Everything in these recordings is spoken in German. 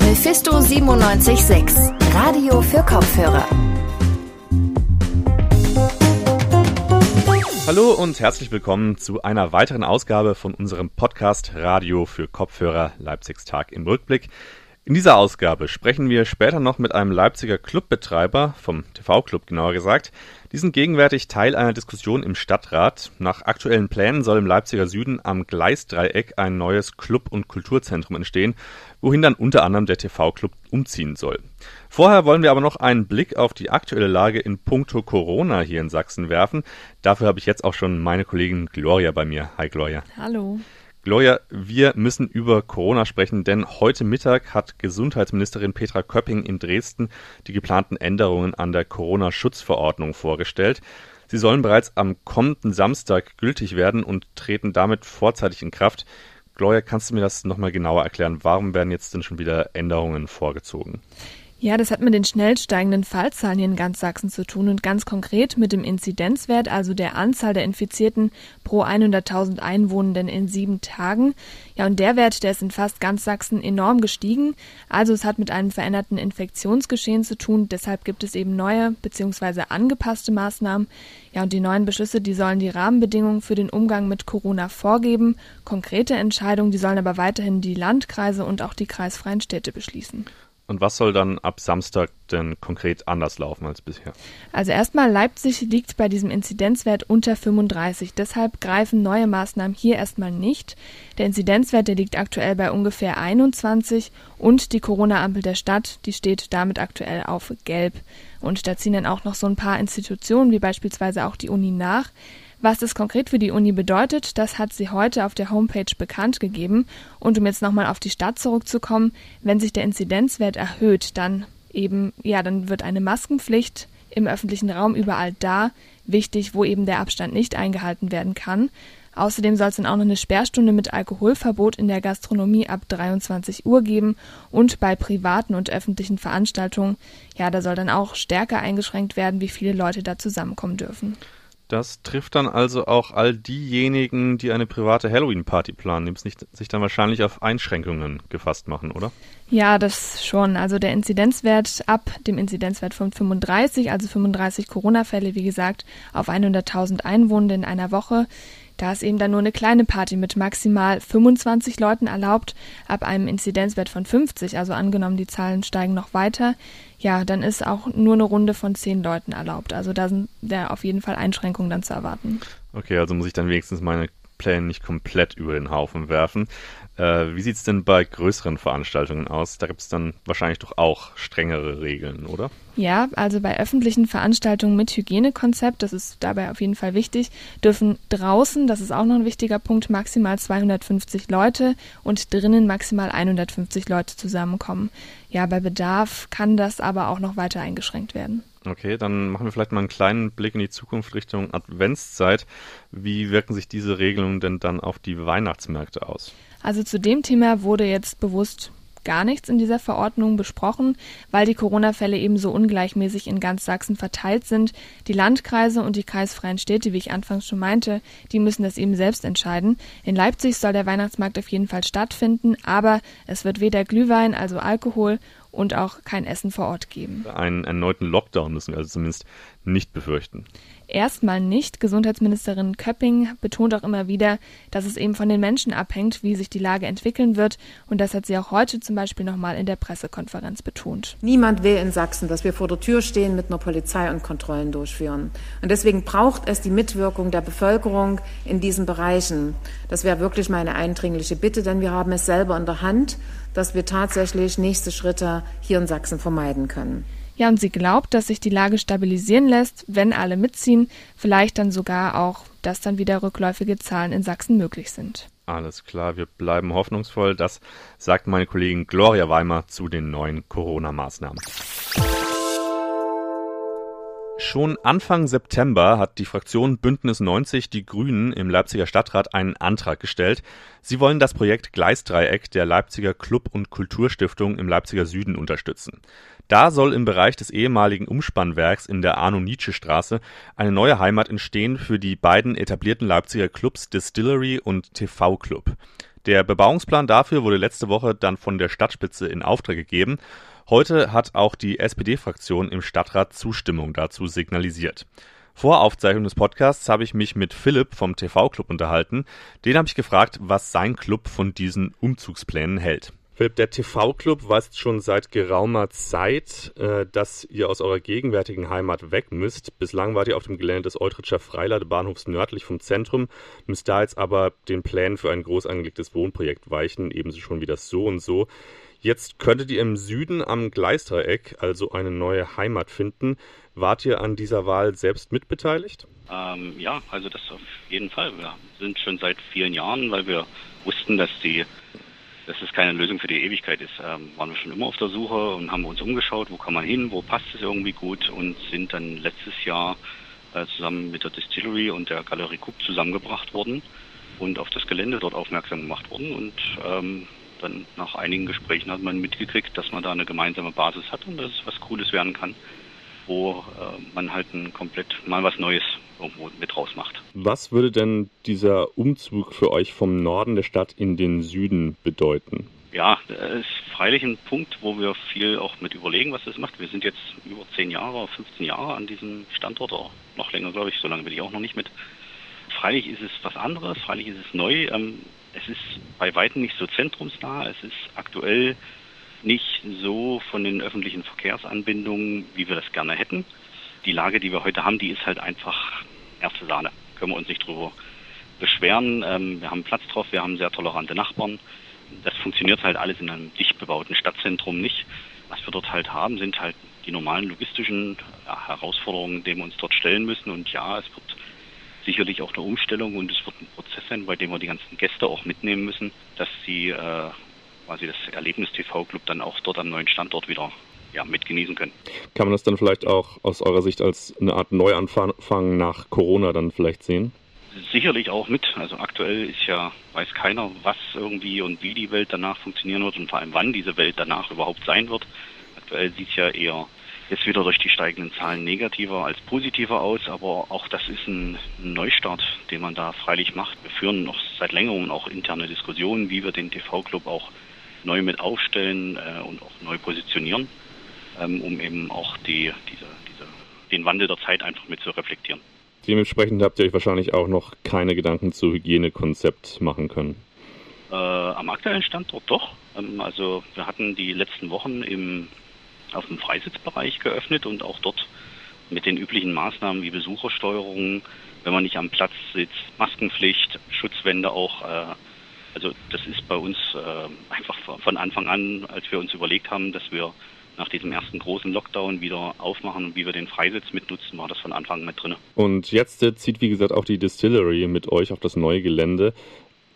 Mephisto 976, Radio für Kopfhörer. Hallo und herzlich willkommen zu einer weiteren Ausgabe von unserem Podcast Radio für Kopfhörer Leipzigs Tag im Rückblick. In dieser Ausgabe sprechen wir später noch mit einem Leipziger Clubbetreiber, vom TV-Club genauer gesagt. Die sind gegenwärtig Teil einer Diskussion im Stadtrat. Nach aktuellen Plänen soll im Leipziger Süden am Gleisdreieck ein neues Club- und Kulturzentrum entstehen, wohin dann unter anderem der TV-Club umziehen soll. Vorher wollen wir aber noch einen Blick auf die aktuelle Lage in puncto Corona hier in Sachsen werfen. Dafür habe ich jetzt auch schon meine Kollegin Gloria bei mir. Hi Gloria. Hallo. Gloria, wir müssen über Corona sprechen, denn heute Mittag hat Gesundheitsministerin Petra Köpping in Dresden die geplanten Änderungen an der Corona-Schutzverordnung vorgestellt. Sie sollen bereits am kommenden Samstag gültig werden und treten damit vorzeitig in Kraft. Gloria, kannst du mir das nochmal genauer erklären? Warum werden jetzt denn schon wieder Änderungen vorgezogen? Ja, das hat mit den schnell steigenden Fallzahlen hier in ganz Sachsen zu tun und ganz konkret mit dem Inzidenzwert, also der Anzahl der Infizierten pro 100.000 Einwohnenden in sieben Tagen. Ja, und der Wert, der ist in fast ganz Sachsen enorm gestiegen. Also es hat mit einem veränderten Infektionsgeschehen zu tun. Deshalb gibt es eben neue bzw. angepasste Maßnahmen. Ja, und die neuen Beschlüsse, die sollen die Rahmenbedingungen für den Umgang mit Corona vorgeben. Konkrete Entscheidungen, die sollen aber weiterhin die Landkreise und auch die kreisfreien Städte beschließen. Und was soll dann ab Samstag denn konkret anders laufen als bisher? Also erstmal Leipzig liegt bei diesem Inzidenzwert unter 35. Deshalb greifen neue Maßnahmen hier erstmal nicht. Der Inzidenzwert, der liegt aktuell bei ungefähr 21 und die Corona-Ampel der Stadt, die steht damit aktuell auf gelb. Und da ziehen dann auch noch so ein paar Institutionen, wie beispielsweise auch die Uni nach. Was das konkret für die Uni bedeutet, das hat sie heute auf der Homepage bekannt gegeben. Und um jetzt nochmal auf die Stadt zurückzukommen, wenn sich der Inzidenzwert erhöht, dann eben, ja, dann wird eine Maskenpflicht im öffentlichen Raum überall da wichtig, wo eben der Abstand nicht eingehalten werden kann. Außerdem soll es dann auch noch eine Sperrstunde mit Alkoholverbot in der Gastronomie ab 23 Uhr geben und bei privaten und öffentlichen Veranstaltungen, ja, da soll dann auch stärker eingeschränkt werden, wie viele Leute da zusammenkommen dürfen. Das trifft dann also auch all diejenigen, die eine private Halloween-Party planen, die sich dann wahrscheinlich auf Einschränkungen gefasst machen, oder? Ja, das schon. Also der Inzidenzwert ab dem Inzidenzwert von 35, also 35 Corona-Fälle, wie gesagt, auf 100.000 Einwohner in einer Woche, da ist eben dann nur eine kleine Party mit maximal 25 Leuten erlaubt, ab einem Inzidenzwert von 50, also angenommen die Zahlen steigen noch weiter, ja, dann ist auch nur eine Runde von 10 Leuten erlaubt. Also da sind ja auf jeden Fall Einschränkungen dann zu erwarten. Okay, also muss ich dann wenigstens meine Pläne nicht komplett über den Haufen werfen. Äh, wie sieht es denn bei größeren Veranstaltungen aus? Da gibt es dann wahrscheinlich doch auch strengere Regeln, oder? Ja, also bei öffentlichen Veranstaltungen mit Hygienekonzept, das ist dabei auf jeden Fall wichtig, dürfen draußen, das ist auch noch ein wichtiger Punkt, maximal 250 Leute und drinnen maximal 150 Leute zusammenkommen. Ja, bei Bedarf kann das aber auch noch weiter eingeschränkt werden. Okay, dann machen wir vielleicht mal einen kleinen Blick in die Zukunft Richtung Adventszeit. Wie wirken sich diese Regelungen denn dann auf die Weihnachtsmärkte aus? Also zu dem Thema wurde jetzt bewusst gar nichts in dieser Verordnung besprochen, weil die Corona-Fälle eben so ungleichmäßig in ganz Sachsen verteilt sind. Die Landkreise und die kreisfreien Städte, wie ich anfangs schon meinte, die müssen das eben selbst entscheiden. In Leipzig soll der Weihnachtsmarkt auf jeden Fall stattfinden, aber es wird weder Glühwein, also Alkohol, und auch kein Essen vor Ort geben. Einen erneuten Lockdown müssen wir also zumindest nicht befürchten. Erstmal nicht. Gesundheitsministerin Köpping betont auch immer wieder, dass es eben von den Menschen abhängt, wie sich die Lage entwickeln wird. Und das hat sie auch heute zum Beispiel nochmal in der Pressekonferenz betont. Niemand will in Sachsen, dass wir vor der Tür stehen mit einer Polizei und Kontrollen durchführen. Und deswegen braucht es die Mitwirkung der Bevölkerung in diesen Bereichen. Das wäre wirklich meine eindringliche Bitte, denn wir haben es selber in der Hand dass wir tatsächlich nächste Schritte hier in Sachsen vermeiden können. Ja, und sie glaubt, dass sich die Lage stabilisieren lässt, wenn alle mitziehen, vielleicht dann sogar auch, dass dann wieder rückläufige Zahlen in Sachsen möglich sind. Alles klar, wir bleiben hoffnungsvoll. Das sagt meine Kollegin Gloria Weimer zu den neuen Corona-Maßnahmen. Schon Anfang September hat die Fraktion Bündnis 90 Die Grünen im Leipziger Stadtrat einen Antrag gestellt. Sie wollen das Projekt Gleisdreieck der Leipziger Club- und Kulturstiftung im Leipziger Süden unterstützen. Da soll im Bereich des ehemaligen Umspannwerks in der Arno-Nietzsche-Straße eine neue Heimat entstehen für die beiden etablierten Leipziger Clubs Distillery und TV Club. Der Bebauungsplan dafür wurde letzte Woche dann von der Stadtspitze in Auftrag gegeben. Heute hat auch die SPD-Fraktion im Stadtrat Zustimmung dazu signalisiert. Vor Aufzeichnung des Podcasts habe ich mich mit Philipp vom TV-Club unterhalten. Den habe ich gefragt, was sein Club von diesen Umzugsplänen hält. Philipp, der TV-Club weiß schon seit geraumer Zeit, äh, dass ihr aus eurer gegenwärtigen Heimat weg müsst. Bislang wart ihr auf dem Gelände des Eutritscher Freiladebahnhofs nördlich vom Zentrum, müsst da jetzt aber den Plänen für ein groß angelegtes Wohnprojekt weichen, ebenso schon wie das So und So. Jetzt könntet ihr im Süden am Gleisdreieck also eine neue Heimat finden. Wart ihr an dieser Wahl selbst mitbeteiligt? Ähm, ja, also das auf jeden Fall. Wir sind schon seit vielen Jahren, weil wir wussten, dass die dass es keine Lösung für die Ewigkeit ist. Ähm, waren wir schon immer auf der Suche und haben uns umgeschaut, wo kann man hin, wo passt es irgendwie gut und sind dann letztes Jahr äh, zusammen mit der Distillery und der Galerie Kupp zusammengebracht worden und auf das Gelände dort aufmerksam gemacht worden und ähm, dann nach einigen Gesprächen hat man mitgekriegt, dass man da eine gemeinsame Basis hat und dass es was Cooles werden kann, wo äh, man halt ein komplett mal was Neues irgendwo mit rausmacht. Was würde denn dieser Umzug für euch vom Norden der Stadt in den Süden bedeuten? Ja, das ist freilich ein Punkt, wo wir viel auch mit überlegen, was das macht. Wir sind jetzt über zehn Jahre, 15 Jahre an diesem Standort, oder noch länger, glaube ich, so lange bin ich auch noch nicht mit. Freilich ist es was anderes, freilich ist es neu. Ähm, es ist bei weitem nicht so zentrumsnah, es ist aktuell nicht so von den öffentlichen Verkehrsanbindungen, wie wir das gerne hätten die Lage, die wir heute haben, die ist halt einfach erste Sahne. Können wir uns nicht drüber beschweren. Ähm, wir haben Platz drauf, wir haben sehr tolerante Nachbarn. Das funktioniert halt alles in einem dicht bebauten Stadtzentrum nicht. Was wir dort halt haben, sind halt die normalen logistischen Herausforderungen, denen wir uns dort stellen müssen. Und ja, es wird sicherlich auch eine Umstellung und es wird ein Prozess sein, bei dem wir die ganzen Gäste auch mitnehmen müssen, dass sie äh, quasi das Erlebnis TV Club dann auch dort am neuen Standort wieder ja, mit genießen können. Kann man das dann vielleicht auch aus eurer Sicht als eine Art Neuanfang nach Corona dann vielleicht sehen? Sicherlich auch mit. Also aktuell ist ja, weiß keiner, was irgendwie und wie die Welt danach funktionieren wird und vor allem wann diese Welt danach überhaupt sein wird. Aktuell sieht es ja eher jetzt wieder durch die steigenden Zahlen negativer als positiver aus, aber auch das ist ein Neustart, den man da freilich macht. Wir führen noch seit längerem auch interne Diskussionen, wie wir den TV-Club auch neu mit aufstellen äh, und auch neu positionieren ähm, um eben auch die, diese, diese, den Wandel der Zeit einfach mit zu reflektieren. Dementsprechend habt ihr euch wahrscheinlich auch noch keine Gedanken zu Hygienekonzept machen können. Äh, am aktuellen Standort doch. Ähm, also wir hatten die letzten Wochen im, auf dem Freisitzbereich geöffnet und auch dort mit den üblichen Maßnahmen wie Besuchersteuerung, wenn man nicht am Platz sitzt, Maskenpflicht, Schutzwände auch. Äh, also das ist bei uns äh, einfach von Anfang an, als wir uns überlegt haben, dass wir nach diesem ersten großen Lockdown wieder aufmachen und wie wir den Freisitz mitnutzen, war das von Anfang an mit drin. Und jetzt äh, zieht, wie gesagt, auch die Distillery mit euch auf das neue Gelände.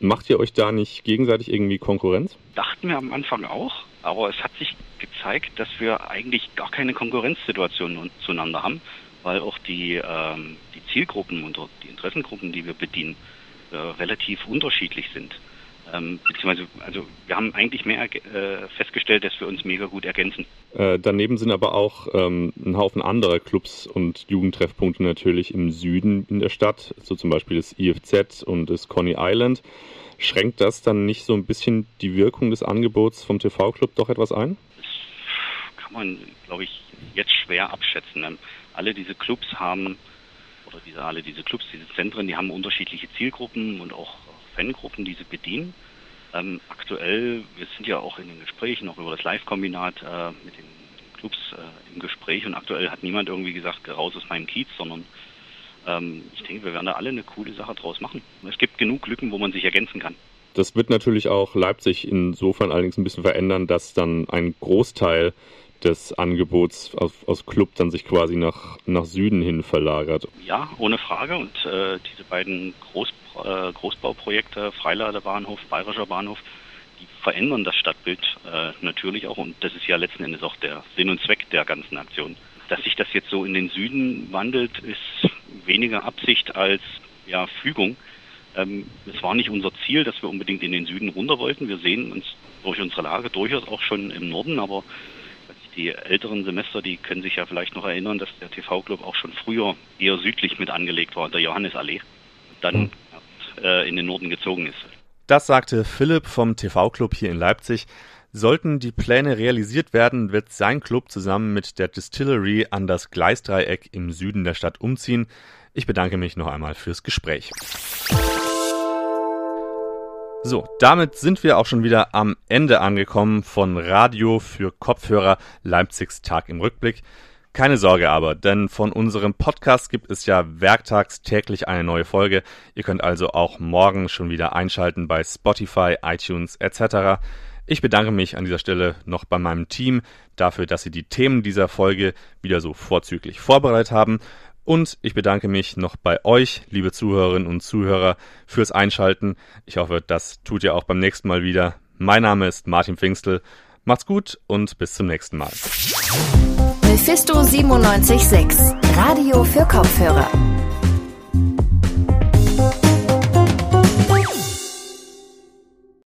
Macht ihr euch da nicht gegenseitig irgendwie Konkurrenz? Dachten wir am Anfang auch, aber es hat sich gezeigt, dass wir eigentlich gar keine Konkurrenzsituation zueinander haben, weil auch die, ähm, die Zielgruppen und die Interessengruppen, die wir bedienen, äh, relativ unterschiedlich sind. Ähm, beziehungsweise, also wir haben eigentlich mehr äh, festgestellt, dass wir uns mega gut ergänzen. Äh, daneben sind aber auch ähm, ein Haufen anderer Clubs und Jugendtreffpunkte natürlich im Süden in der Stadt, so zum Beispiel das IFZ und das Coney Island. Schränkt das dann nicht so ein bisschen die Wirkung des Angebots vom TV-Club doch etwas ein? Das kann man, glaube ich, jetzt schwer abschätzen. Alle diese Clubs haben, oder diese, alle diese Clubs, diese Zentren, die haben unterschiedliche Zielgruppen und auch Fangruppen, die sie bedienen. Ähm, aktuell, wir sind ja auch in den Gesprächen, auch über das Live-Kombinat äh, mit den, Clubs äh, im Gespräch und aktuell hat niemand irgendwie gesagt, raus aus meinem Kiez, sondern ähm, ich denke, wir werden da alle eine coole Sache draus machen. Es gibt genug Lücken, wo man sich ergänzen kann. Das wird natürlich auch Leipzig insofern allerdings ein bisschen verändern, dass dann ein Großteil des Angebots aus, aus Club dann sich quasi nach, nach Süden hin verlagert. Ja, ohne Frage. Und äh, diese beiden Groß, äh, Großbauprojekte, Freiladebahnhof, Bayerischer Bahnhof, die verändern das Stadtbild äh, natürlich auch. Und das ist ja letzten Endes auch der Sinn und Zweck der ganzen Aktion. Dass sich das jetzt so in den Süden wandelt, ist weniger Absicht als ja, Fügung. Ähm, es war nicht unser Ziel, dass wir unbedingt in den Süden runter wollten. Wir sehen uns durch unsere Lage durchaus auch schon im Norden, aber die älteren Semester, die können sich ja vielleicht noch erinnern, dass der TV-Club auch schon früher eher südlich mit angelegt war, der Johannesallee, dann hm. äh, in den Norden gezogen ist. Das sagte Philipp vom TV-Club hier in Leipzig. Sollten die Pläne realisiert werden, wird sein Club zusammen mit der Distillery an das Gleisdreieck im Süden der Stadt umziehen. Ich bedanke mich noch einmal fürs Gespräch. So, damit sind wir auch schon wieder am Ende angekommen von Radio für Kopfhörer Leipzigs Tag im Rückblick. Keine Sorge aber, denn von unserem Podcast gibt es ja werktags täglich eine neue Folge. Ihr könnt also auch morgen schon wieder einschalten bei Spotify, iTunes etc. Ich bedanke mich an dieser Stelle noch bei meinem Team dafür, dass sie die Themen dieser Folge wieder so vorzüglich vorbereitet haben. Und ich bedanke mich noch bei euch, liebe Zuhörerinnen und Zuhörer, fürs Einschalten. Ich hoffe, das tut ihr auch beim nächsten Mal wieder. Mein Name ist Martin Pfingstel. Macht's gut und bis zum nächsten Mal. Mephisto 976, Radio für Kopfhörer.